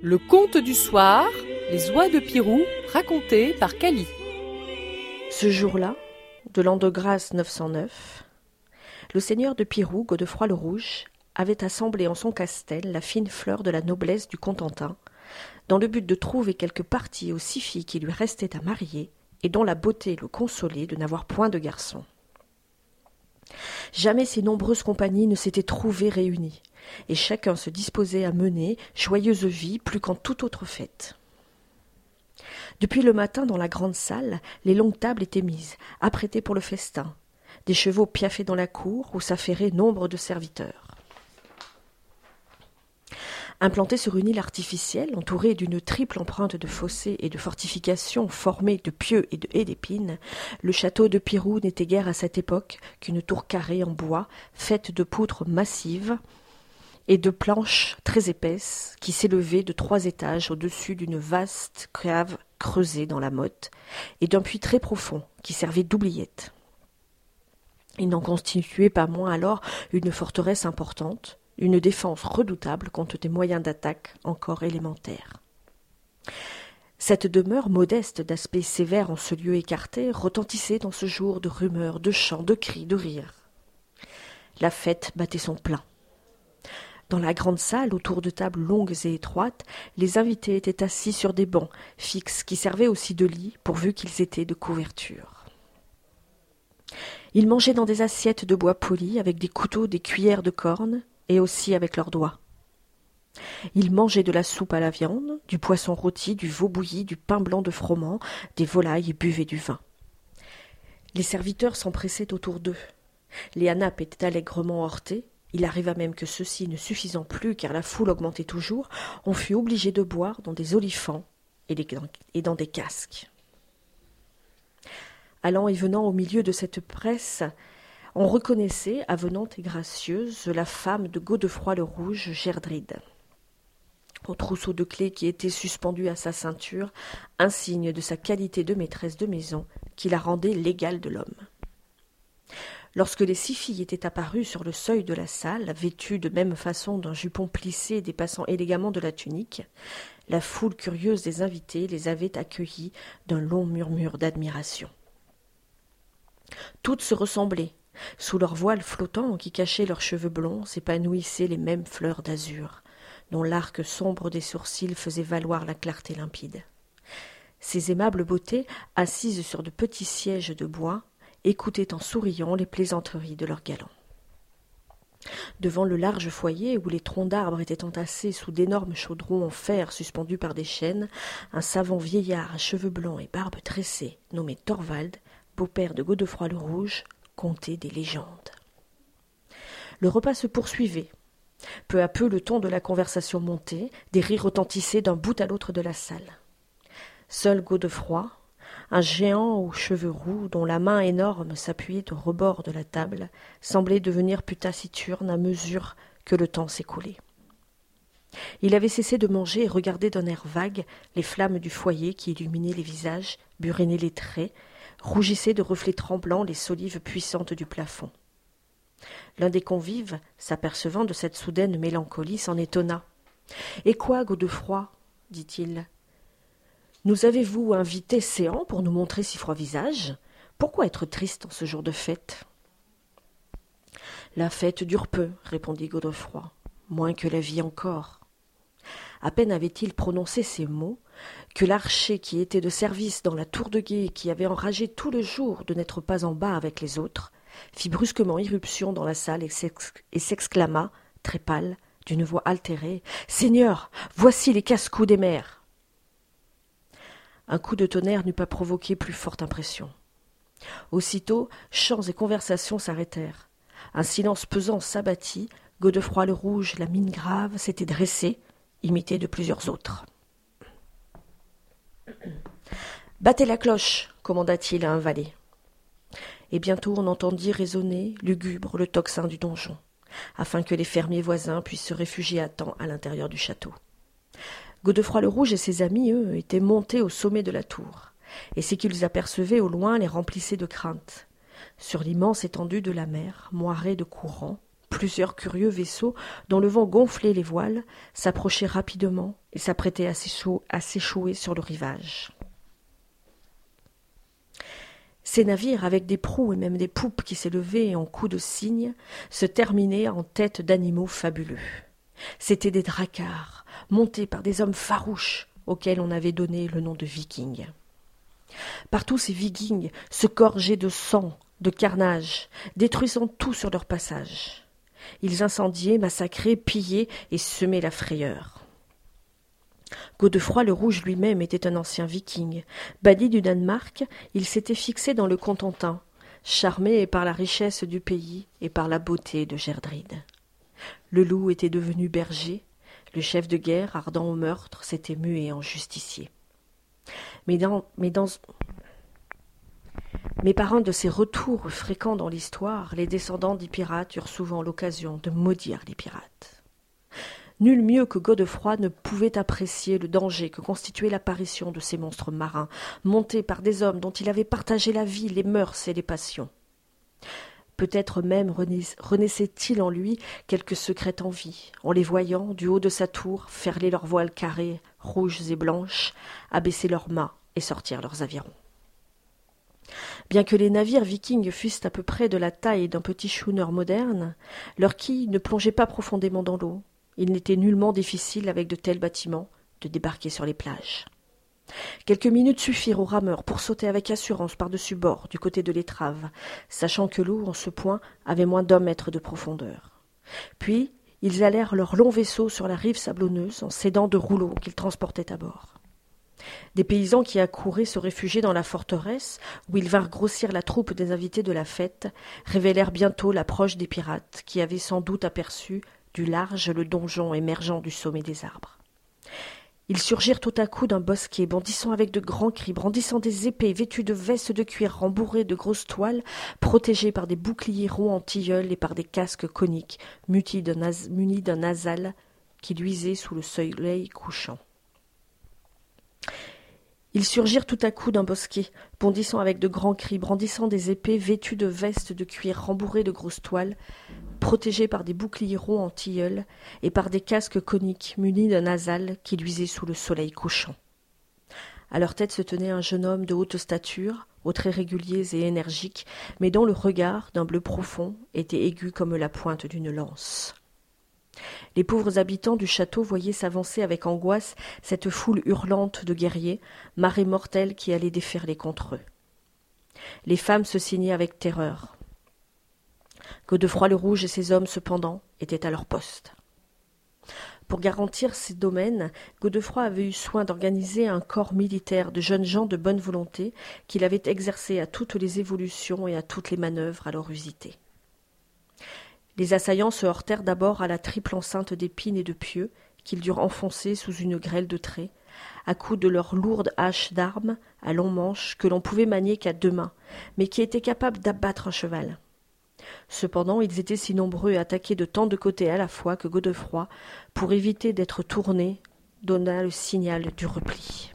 Le conte du soir, les oies de Pirou, raconté par Cali. Ce jour-là, de l'an de grâce 909, le seigneur de Pirou, Godefroy le Rouge, avait assemblé en son castel la fine fleur de la noblesse du Contentin, dans le but de trouver quelque partie aux six filles qui lui restaient à marier, et dont la beauté le consolait de n'avoir point de garçon. Jamais ces nombreuses compagnies ne s'étaient trouvées réunies, et chacun se disposait à mener joyeuse vie plus qu'en toute autre fête. Depuis le matin, dans la grande salle, les longues tables étaient mises, apprêtées pour le festin, des chevaux piaffaient dans la cour où s'affairaient nombre de serviteurs. Implanté sur une île artificielle, entourée d'une triple empreinte de fossés et de fortifications formées de pieux et de haies d'épines, le château de Pirou n'était guère à cette époque qu'une tour carrée en bois, faite de poutres massives et de planches très épaisses, qui s'élevaient de trois étages au-dessus d'une vaste cave creusée dans la motte, et d'un puits très profond, qui servait d'oubliette. Il n'en constituait pas moins alors une forteresse importante, une défense redoutable contre des moyens d'attaque encore élémentaires. Cette demeure modeste d'aspect sévère en ce lieu écarté retentissait dans ce jour de rumeurs, de chants, de cris, de rires. La fête battait son plein. Dans la grande salle, autour de tables longues et étroites, les invités étaient assis sur des bancs fixes qui servaient aussi de lits pourvu qu'ils étaient de couverture. Ils mangeaient dans des assiettes de bois poli avec des couteaux, des cuillères de corne, et aussi avec leurs doigts. Ils mangeaient de la soupe à la viande, du poisson rôti, du veau bouilli, du pain blanc de froment, des volailles et buvaient du vin. Les serviteurs s'empressaient autour d'eux. Les hanapes étaient allègrement heurtés. Il arriva même que ceux-ci, ne suffisant plus, car la foule augmentait toujours, on fut obligé de boire dans des olifants et dans des casques. Allant et venant au milieu de cette presse, on reconnaissait, avenante et gracieuse, la femme de Godefroy le Rouge, Gerdride. Au trousseau de clés qui était suspendu à sa ceinture, un signe de sa qualité de maîtresse de maison qui la rendait l'égale de l'homme. Lorsque les six filles étaient apparues sur le seuil de la salle, vêtues de même façon d'un jupon plissé dépassant élégamment de la tunique, la foule curieuse des invités les avait accueillies d'un long murmure d'admiration. Toutes se ressemblaient, sous leurs voiles flottants qui cachaient leurs cheveux blonds s'épanouissaient les mêmes fleurs d'azur, dont l'arc sombre des sourcils faisait valoir la clarté limpide. Ces aimables beautés, assises sur de petits sièges de bois, écoutaient en souriant les plaisanteries de leurs galants. Devant le large foyer où les troncs d'arbres étaient entassés sous d'énormes chaudrons en fer suspendus par des chaînes, un savant vieillard à cheveux blancs et barbe tressée, nommé Thorvald, beau-père de Godefroy le Rouge, conter des légendes. Le repas se poursuivait. Peu à peu, le ton de la conversation montait, des rires retentissaient d'un bout à l'autre de la salle. Seul Godefroy, un géant aux cheveux roux, dont la main énorme s'appuyait au rebord de la table, semblait devenir plus taciturne à mesure que le temps s'écoulait. Il avait cessé de manger et regardait d'un air vague les flammes du foyer qui illuminaient les visages, burinaient les traits, rougissaient de reflets tremblants les solives puissantes du plafond. L'un des convives, s'apercevant de cette soudaine mélancolie, s'en étonna. Et quoi, Godefroy? dit-il. Nous avez-vous invité séant pour nous montrer si froid visage Pourquoi être triste en ce jour de fête? La fête dure peu, répondit Godefroy, moins que la vie encore. À peine avait-il prononcé ces mots que l'archer qui était de service dans la tour de guet et qui avait enragé tout le jour de n'être pas en bas avec les autres, fit brusquement irruption dans la salle et s'exclama, très pâle, d'une voix altérée. Seigneur, voici les casse-coups des mers. Un coup de tonnerre n'eût pas provoqué plus forte impression. Aussitôt, chants et conversations s'arrêtèrent. Un silence pesant s'abattit, Godefroy le Rouge, la mine grave, s'était dressé, imité de plusieurs autres. Battez la cloche, commanda-t-il à un valet. Et bientôt on entendit résonner, lugubre, le tocsin du donjon, afin que les fermiers voisins puissent se réfugier à temps à l'intérieur du château. Godefroy le Rouge et ses amis, eux, étaient montés au sommet de la tour, et ce qu'ils apercevaient au loin les remplissait de crainte. Sur l'immense étendue de la mer, moirée de courants, Plusieurs curieux vaisseaux, dont le vent gonflait les voiles, s'approchaient rapidement et s'apprêtaient à s'échouer sur le rivage. Ces navires, avec des proues et même des poupes qui s'élevaient en coups de cygne, se terminaient en têtes d'animaux fabuleux. C'étaient des dracars, montés par des hommes farouches, auxquels on avait donné le nom de vikings. Partout ces vikings se gorgeaient de sang, de carnage, détruisant tout sur leur passage. Ils incendiaient, massacraient, pillaient et semaient la frayeur. Godefroy le Rouge lui-même était un ancien viking. Banni du Danemark, il s'était fixé dans le Cotentin, charmé par la richesse du pays et par la beauté de Gerdride. Le loup était devenu berger, le chef de guerre, ardent au meurtre, s'était mué en justicier. Mais dans, mais dans, mais par un de ces retours fréquents dans l'histoire, les descendants des pirates eurent souvent l'occasion de maudire les pirates. Nul mieux que Godefroy ne pouvait apprécier le danger que constituait l'apparition de ces monstres marins, montés par des hommes dont il avait partagé la vie, les mœurs et les passions. Peut-être même renaissait-il en lui quelque secrète envie, en les voyant, du haut de sa tour, ferler leurs voiles carrées, rouges et blanches, abaisser leurs mâts et sortir leurs avirons. Bien que les navires vikings fussent à peu près de la taille d'un petit schooner moderne, leurs quilles ne plongeaient pas profondément dans l'eau, il n'était nullement difficile, avec de tels bâtiments, de débarquer sur les plages. Quelques minutes suffirent aux rameurs pour sauter avec assurance par-dessus bord, du côté de l'étrave, sachant que l'eau, en ce point, avait moins d'un mètre de profondeur. Puis, ils allèrent leur long vaisseau sur la rive sablonneuse en s'aidant de rouleaux qu'ils transportaient à bord. Des paysans qui accouraient se réfugier dans la forteresse, où ils vinrent grossir la troupe des invités de la fête, révélèrent bientôt l'approche des pirates, qui avaient sans doute aperçu du large le donjon émergeant du sommet des arbres. Ils surgirent tout à coup d'un bosquet, bondissant avec de grands cris, brandissant des épées, vêtus de vestes de cuir rembourrées de grosses toiles, protégés par des boucliers ronds en tilleul et par des casques coniques, munis d'un nasal qui luisait sous le soleil couchant. Ils surgirent tout à coup d'un bosquet, bondissant avec de grands cris, brandissant des épées vêtues de vestes de cuir rembourrées de grosses toiles, protégés par des boucliers ronds en tilleul et par des casques coniques munis d'un nasal qui luisait sous le soleil couchant. À leur tête se tenait un jeune homme de haute stature, aux traits réguliers et énergiques, mais dont le regard, d'un bleu profond, était aigu comme la pointe d'une lance. Les pauvres habitants du château voyaient s'avancer avec angoisse cette foule hurlante de guerriers, marée mortelle qui allait déferler contre eux. Les femmes se signaient avec terreur. Godefroy le Rouge et ses hommes, cependant, étaient à leur poste. Pour garantir ces domaines, Godefroy avait eu soin d'organiser un corps militaire de jeunes gens de bonne volonté qu'il avait exercé à toutes les évolutions et à toutes les manœuvres alors usitées. Les assaillants se heurtèrent d'abord à la triple enceinte d'épines et de pieux qu'ils durent enfoncer sous une grêle de traits, à coups de leurs lourdes haches d'armes à long manche que l'on pouvait manier qu'à deux mains, mais qui étaient capables d'abattre un cheval. Cependant, ils étaient si nombreux et attaqués de tant de côtés à la fois que Godefroy, pour éviter d'être tourné, donna le signal du repli.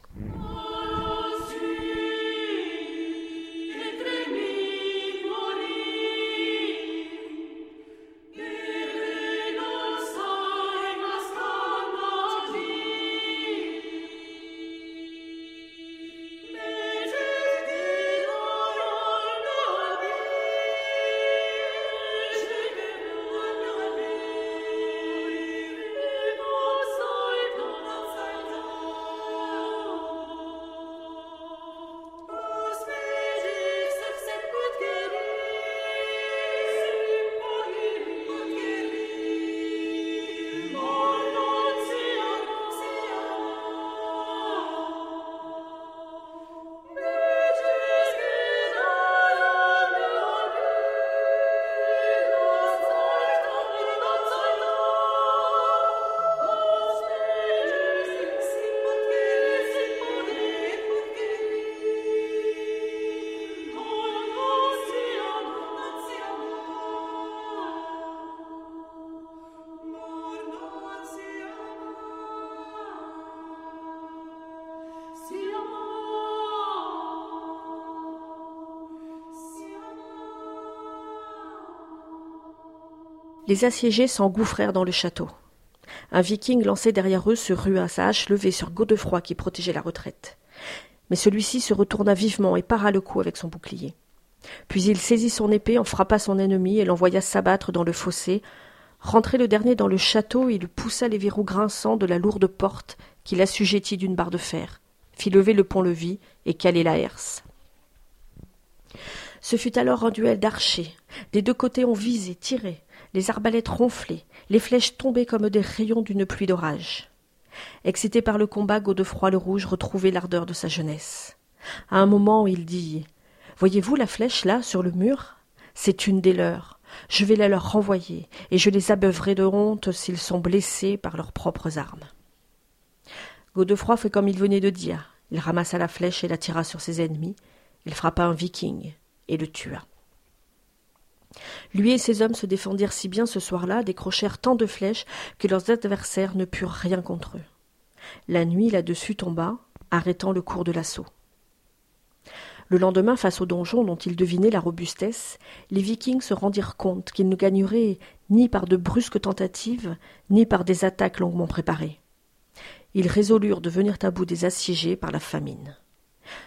Les assiégés s'engouffrèrent dans le château. Un viking lancé derrière eux se rua sa hache levée sur Godefroy qui protégeait la retraite. Mais celui-ci se retourna vivement et para le coup avec son bouclier. Puis il saisit son épée, en frappa son ennemi et l'envoya s'abattre dans le fossé. Rentré le dernier dans le château, il poussa les verrous grinçants de la lourde porte qu'il assujettit d'une barre de fer, fit lever le pont-levis et caler la herse. Ce fut alors un duel d'archers. Des deux côtés on visé, tiré, les arbalètes ronflaient, les flèches tombaient comme des rayons d'une pluie d'orage. Excité par le combat, Godefroy le Rouge retrouvait l'ardeur de sa jeunesse. À un moment, il dit Voyez-vous la flèche là, sur le mur? C'est une des leurs. Je vais la leur renvoyer, et je les abeuverai de honte s'ils sont blessés par leurs propres armes. Godefroy fait comme il venait de dire. Il ramassa la flèche et la tira sur ses ennemis. Il frappa un viking et le tua. Lui et ses hommes se défendirent si bien ce soir-là, décrochèrent tant de flèches que leurs adversaires ne purent rien contre eux. La nuit là-dessus tomba, arrêtant le cours de l'assaut. Le lendemain, face au donjon dont ils devinaient la robustesse, les Vikings se rendirent compte qu'ils ne gagneraient ni par de brusques tentatives, ni par des attaques longuement préparées. Ils résolurent de venir à bout des assiégés par la famine.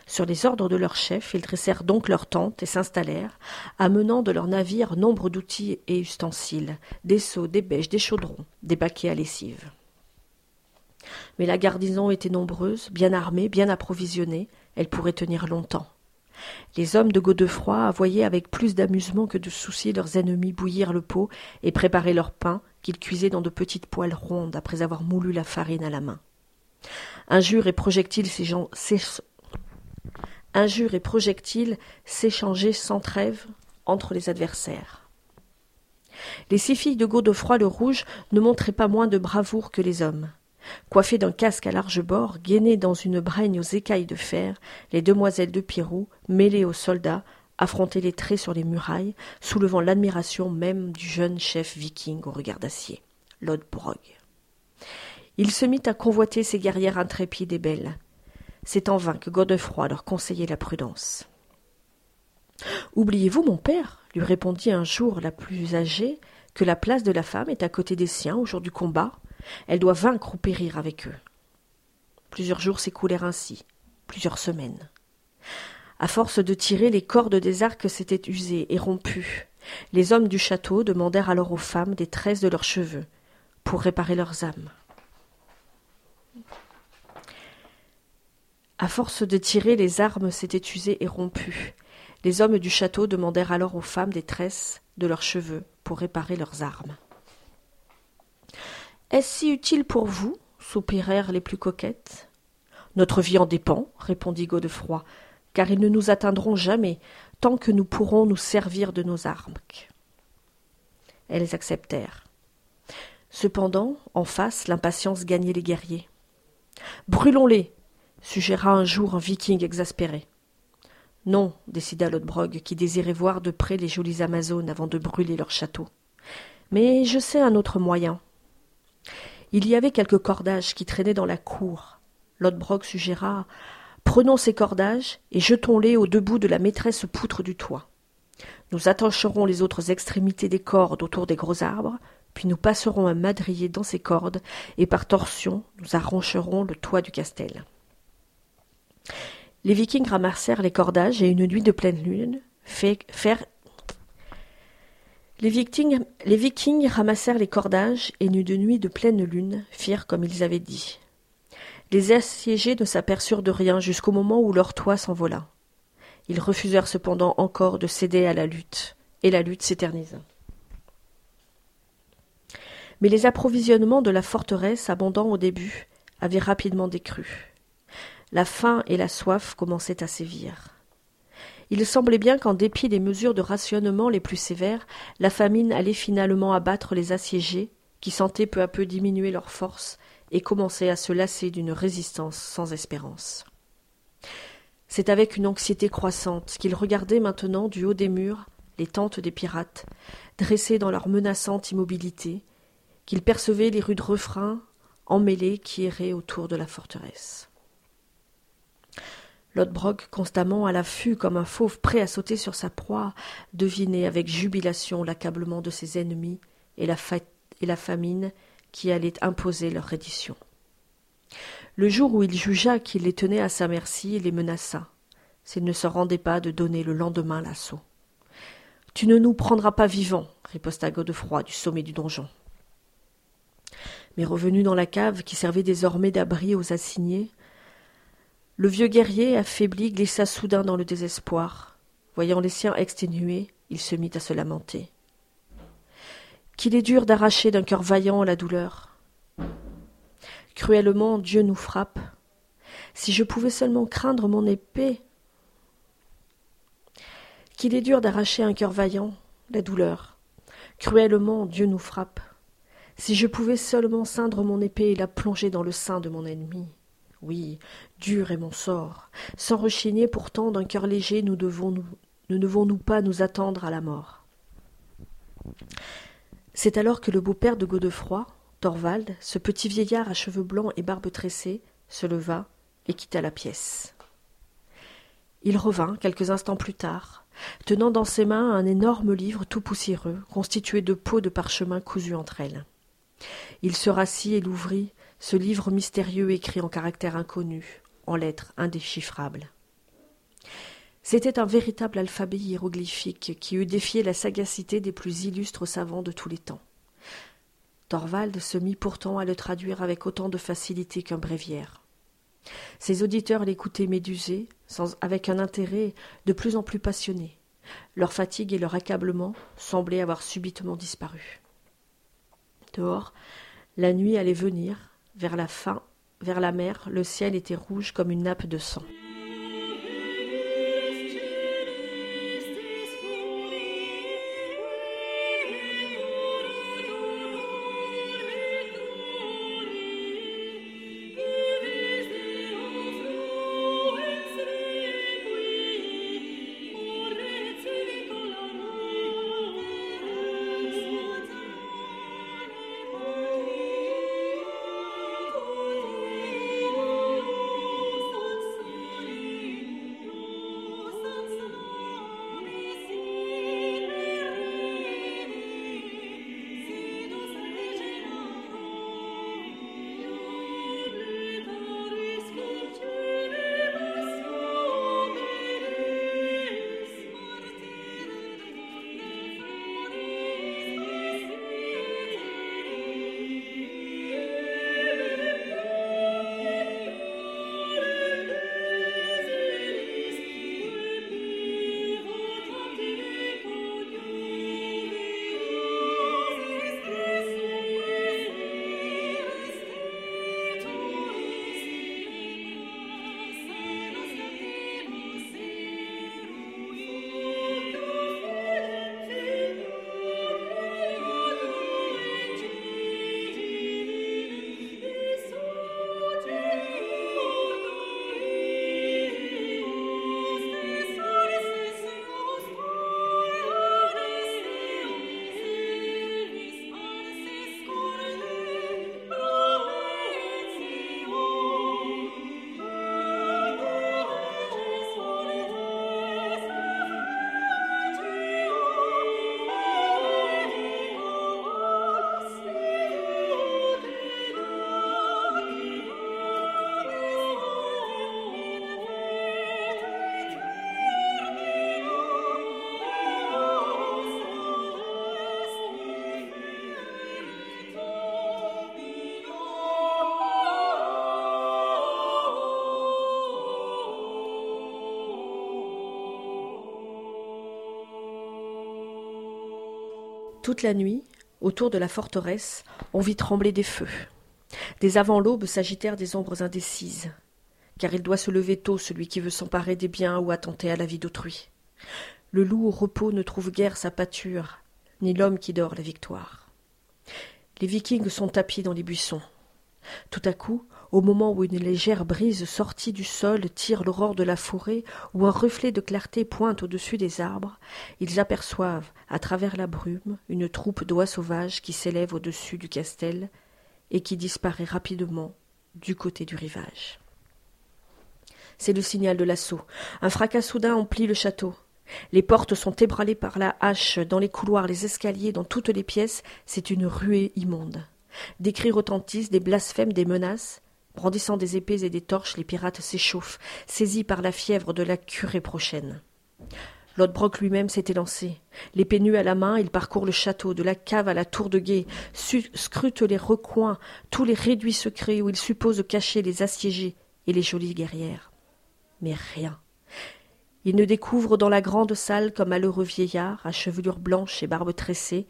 Sur les ordres de leur chef, ils dressèrent donc leurs tentes et s'installèrent, amenant de leurs navires nombre d'outils et ustensiles, des seaux, des bêches, des chaudrons, des baquets à lessive. Mais la garnison était nombreuse, bien armée, bien approvisionnée, elle pourrait tenir longtemps. Les hommes de Godefroy voyaient avec plus d'amusement que de souci leurs ennemis bouillir le pot et préparer leur pain qu'ils cuisaient dans de petites poêles rondes après avoir moulu la farine à la main. Injures et projectiles Injures et projectiles s'échangeaient sans trêve entre les adversaires. Les six filles de Godefroy le Rouge ne montraient pas moins de bravoure que les hommes. Coiffées d'un casque à large bord, gainées dans une braigne aux écailles de fer, les demoiselles de Pirou, mêlées aux soldats, affrontaient les traits sur les murailles, soulevant l'admiration même du jeune chef viking au regard d'acier, Lodbrog. Il se mit à convoiter ces guerrières intrépides et belles. C'est en vain que Godefroy leur conseillait la prudence. Oubliez-vous, mon père, lui répondit un jour la plus âgée, que la place de la femme est à côté des siens au jour du combat. Elle doit vaincre ou périr avec eux. Plusieurs jours s'écoulèrent ainsi, plusieurs semaines. À force de tirer, les cordes des arcs s'étaient usées et rompues. Les hommes du château demandèrent alors aux femmes des tresses de leurs cheveux pour réparer leurs âmes. À force de tirer, les armes s'étaient usées et rompues. Les hommes du château demandèrent alors aux femmes des tresses de leurs cheveux pour réparer leurs armes. Est-ce si utile pour vous soupirèrent les plus coquettes. Notre vie en dépend, répondit Godefroy, car ils ne nous atteindront jamais tant que nous pourrons nous servir de nos armes. Elles acceptèrent. Cependant, en face, l'impatience gagnait les guerriers. Brûlons-les, suggéra un jour un viking exaspéré. Non, décida Lodbrog, qui désirait voir de près les jolies Amazones avant de brûler leur château. Mais je sais un autre moyen. Il y avait quelques cordages qui traînaient dans la cour. Lodbrog suggéra Prenons ces cordages et jetons-les au debout de la maîtresse poutre du toit. Nous attacherons les autres extrémités des cordes autour des gros arbres, puis nous passerons un madrier dans ces cordes, et par torsion nous arracherons le toit du castel. Les Vikings ramassèrent les cordages et une nuit de pleine lune fait les vikings, les vikings ramassèrent les cordages et une nuit de pleine lune firent comme ils avaient dit. Les assiégés ne s'aperçurent de rien jusqu'au moment où leur toit s'envola. Ils refusèrent cependant encore de céder à la lutte, et la lutte s'éternisa. Mais les approvisionnements de la forteresse, abondants au début, avaient rapidement décru. La faim et la soif commençaient à sévir. Il semblait bien qu'en dépit des mesures de rationnement les plus sévères, la famine allait finalement abattre les assiégés, qui sentaient peu à peu diminuer leurs forces et commençaient à se lasser d'une résistance sans espérance. C'est avec une anxiété croissante qu'ils regardaient maintenant du haut des murs les tentes des pirates, dressées dans leur menaçante immobilité, qu'ils percevaient les rudes refrains emmêlés qui erraient autour de la forteresse. Lodbrog, constamment à l'affût comme un fauve prêt à sauter sur sa proie, devinait avec jubilation l'accablement de ses ennemis et la, et la famine qui allait imposer leur reddition. Le jour où il jugea qu'il les tenait à sa merci, il les menaça, s'ils ne se rendaient pas de donner le lendemain l'assaut. Tu ne nous prendras pas vivants, riposta Godefroy du sommet du donjon. Mais revenu dans la cave qui servait désormais d'abri aux assignés, le vieux guerrier, affaibli, glissa soudain dans le désespoir. Voyant les siens exténués, il se mit à se lamenter. Qu'il est dur d'arracher d'un cœur vaillant la douleur. Cruellement Dieu nous frappe. Si je pouvais seulement craindre mon épée. Qu'il est dur d'arracher un cœur vaillant, la douleur. Cruellement Dieu nous frappe. Si je pouvais seulement ceindre mon épée et la plonger dans le sein de mon ennemi. Oui, dur est mon sort. Sans rechigner pourtant d'un cœur léger, nous devons nous, ne devons-nous pas nous attendre à la mort C'est alors que le beau-père de Godefroy, Thorvald, ce petit vieillard à cheveux blancs et barbe tressée, se leva et quitta la pièce. Il revint quelques instants plus tard, tenant dans ses mains un énorme livre tout poussiéreux, constitué de peaux de parchemin cousues entre elles. Il se rassit et l'ouvrit, ce livre mystérieux écrit en caractères inconnus, en lettres indéchiffrables. C'était un véritable alphabet hiéroglyphique qui eût défié la sagacité des plus illustres savants de tous les temps. Thorvald se mit pourtant à le traduire avec autant de facilité qu'un bréviaire. Ses auditeurs l'écoutaient médusés, avec un intérêt de plus en plus passionné. Leur fatigue et leur accablement semblaient avoir subitement disparu. Dehors, la nuit allait venir, vers la fin, vers la mer, le ciel était rouge comme une nappe de sang. Toute la nuit, autour de la forteresse, on vit trembler des feux. Des avant l'aube s'agitèrent des ombres indécises. Car il doit se lever tôt celui qui veut s'emparer des biens ou attenter à la vie d'autrui. Le loup au repos ne trouve guère sa pâture, ni l'homme qui dort la victoire. Les vikings sont tapis dans les buissons. Tout à coup, au moment où une légère brise sortie du sol tire l'aurore de la forêt, où un reflet de clarté pointe au-dessus des arbres, ils aperçoivent, à travers la brume, une troupe d'oies sauvages qui s'élève au-dessus du castel et qui disparaît rapidement du côté du rivage. C'est le signal de l'assaut. Un fracas soudain emplit le château. Les portes sont ébranlées par la hache, dans les couloirs, les escaliers, dans toutes les pièces, c'est une ruée immonde. Des cris retentissent, des blasphèmes, des menaces. Brandissant des épées et des torches, les pirates s'échauffent, saisis par la fièvre de la curée prochaine. Lodbrok lui-même s'est élancé. L'épée nue à la main, il parcourt le château, de la cave à la tour de guet, scrute les recoins, tous les réduits secrets où il suppose cacher les assiégés et les jolies guerrières. Mais rien. Il ne découvre dans la grande salle qu'un malheureux vieillard, à chevelure blanche et barbe tressée,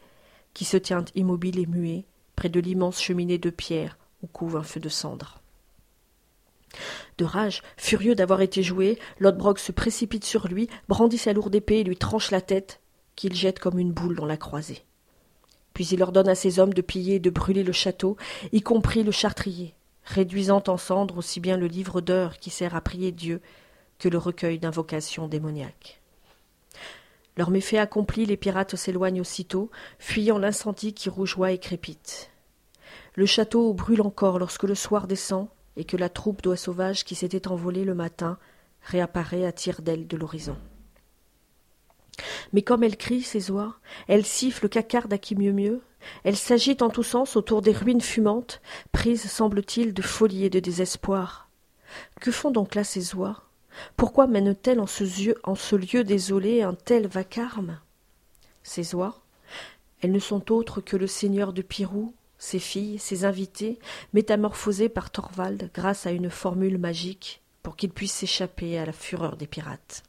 qui se tient immobile et muet, près de l'immense cheminée de pierre où couve un feu de cendres. De rage, furieux d'avoir été joué, Lodbrok se précipite sur lui, brandit sa lourde épée et lui tranche la tête, qu'il jette comme une boule dans la croisée. Puis il ordonne à ses hommes de piller et de brûler le château, y compris le chartrier, réduisant en cendres aussi bien le livre d'heures qui sert à prier Dieu que le recueil d'invocations démoniaques. Leur méfait accompli, les pirates s'éloignent aussitôt, fuyant l'incendie qui rougeoie et crépite. Le château brûle encore lorsque le soir descend et que la troupe d'oies sauvages qui s'était envolée le matin réapparaît à tire d'aile de l'horizon. Mais comme elle crie, ces oies, elle siffle, cacarde à qui mieux mieux, elle s'agite en tous sens autour des ruines fumantes, prises, semble-t-il, de folie et de désespoir. Que font donc là ces oies? Pourquoi mènent-elles en, en ce, lieu désolé un tel vacarme? Ces oies, elles ne sont autres que le seigneur de Pirou, ses filles, ses invités, métamorphosés par Thorvald grâce à une formule magique pour qu'il puisse s'échapper à la fureur des pirates.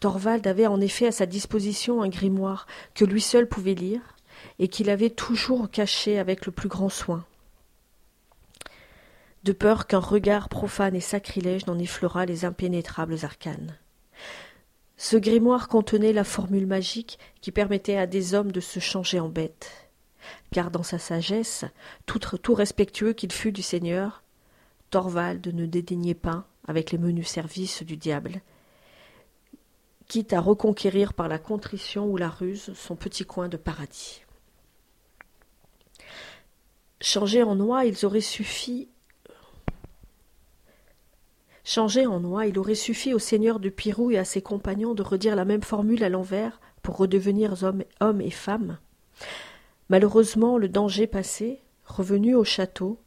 Thorvald avait en effet à sa disposition un grimoire que lui seul pouvait lire et qu'il avait toujours caché avec le plus grand soin, de peur qu'un regard profane et sacrilège n'en effleurât les impénétrables arcanes. Ce grimoire contenait la formule magique qui permettait à des hommes de se changer en bêtes car dans sa sagesse, tout, respectueux qu'il fût du Seigneur, Thorvald ne dédaignait pas, avec les menus services du diable, quitte à reconquérir par la contrition ou la ruse son petit coin de paradis. Changés en noix, ils auraient suffi. Changés en noix, il aurait suffi au seigneur de Pirou et à ses compagnons de redire la même formule à l'envers pour redevenir hommes et femmes. Malheureusement, le danger passé, revenus au château,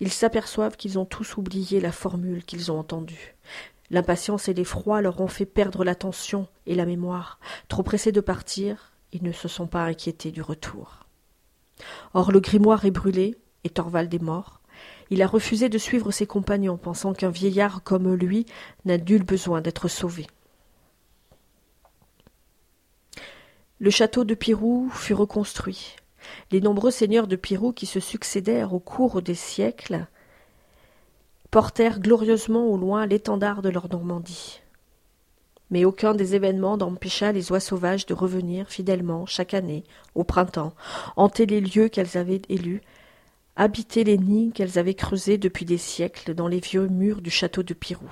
ils s'aperçoivent qu'ils ont tous oublié la formule qu'ils ont entendue. L'impatience et l'effroi leur ont fait perdre l'attention et la mémoire. Trop pressés de partir, ils ne se sont pas inquiétés du retour. Or le grimoire est brûlé, et Thorvald est mort. Il a refusé de suivre ses compagnons, pensant qu'un vieillard comme lui n'a nul besoin d'être sauvé. Le château de Pirou fut reconstruit. Les nombreux seigneurs de Pirou qui se succédèrent au cours des siècles portèrent glorieusement au loin l'étendard de leur Normandie. Mais aucun des événements n'empêcha les oies sauvages de revenir fidèlement chaque année, au printemps, hanter les lieux qu'elles avaient élus, habiter les nids qu'elles avaient creusés depuis des siècles dans les vieux murs du château de Pirou.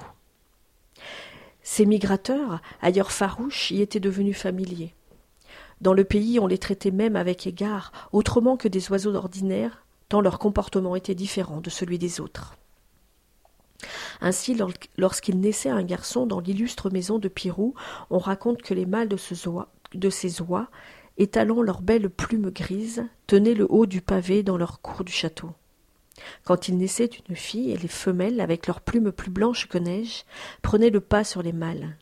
Ces migrateurs, ailleurs farouches, y étaient devenus familiers. Dans le pays, on les traitait même avec égard, autrement que des oiseaux ordinaires, tant leur comportement était différent de celui des autres. Ainsi, lorsqu'il naissait un garçon dans l'illustre maison de Pirou, on raconte que les mâles de, ces oies, étalant leurs belles plumes grises, tenaient le haut du pavé dans leur cour du château. Quand il naissait une fille, les femelles, avec leurs plumes plus blanches que neige, prenaient le pas sur les mâles.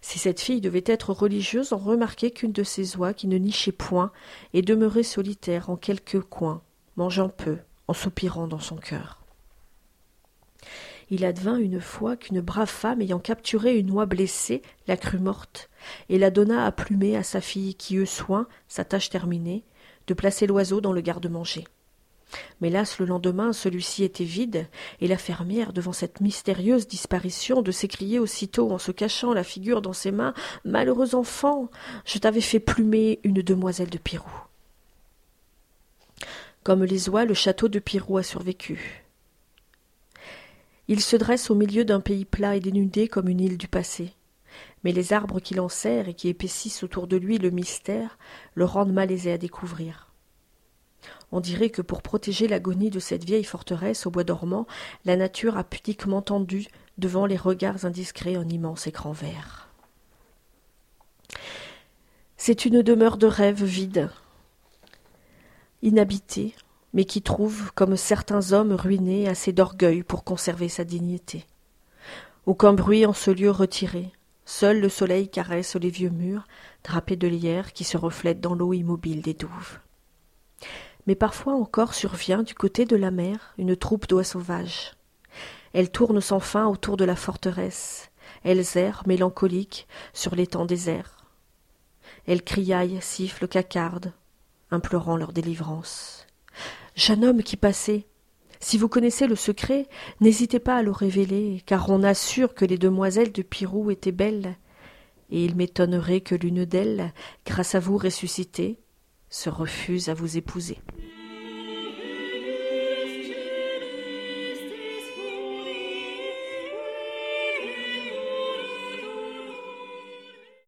Si cette fille devait être religieuse, on remarquait qu'une de ces oies qui ne nichait point et demeurait solitaire en quelque coin, mangeant peu, en soupirant dans son cœur. Il advint une fois qu'une brave femme ayant capturé une oie blessée la crut morte, et la donna à plumer à sa fille qui eut soin, sa tâche terminée, de placer l'oiseau dans le garde-manger. Mais las, le lendemain, celui-ci était vide, et la fermière, devant cette mystérieuse disparition, de s'écrier aussitôt en se cachant la figure dans ses mains Malheureux enfant, je t'avais fait plumer une demoiselle de Pirou. Comme les oies, le château de Pirou a survécu. Il se dresse au milieu d'un pays plat et dénudé comme une île du passé. Mais les arbres qui l'enserrent et qui épaississent autour de lui le mystère le rendent malaisé à découvrir. On dirait que pour protéger l'agonie de cette vieille forteresse au bois dormant, la nature a pudiquement tendu devant les regards indiscrets un immense écran vert. C'est une demeure de rêve vide, inhabitée, mais qui trouve, comme certains hommes ruinés, assez d'orgueil pour conserver sa dignité. Aucun bruit en ce lieu retiré. Seul le soleil caresse les vieux murs, drapés de lierre qui se reflètent dans l'eau immobile des douves. Mais parfois encore survient du côté de la mer une troupe d'oies sauvages. Elles tournent sans fin autour de la forteresse. Elles errent, mélancoliques, sur l'étang désert. Elles criaillent, sifflent, cacardent, implorant leur délivrance. Jeune homme qui passait, si vous connaissez le secret, n'hésitez pas à le révéler, car on assure que les demoiselles de Pirou étaient belles, et il m'étonnerait que l'une d'elles, grâce à vous ressuscitée, se refuse à vous épouser.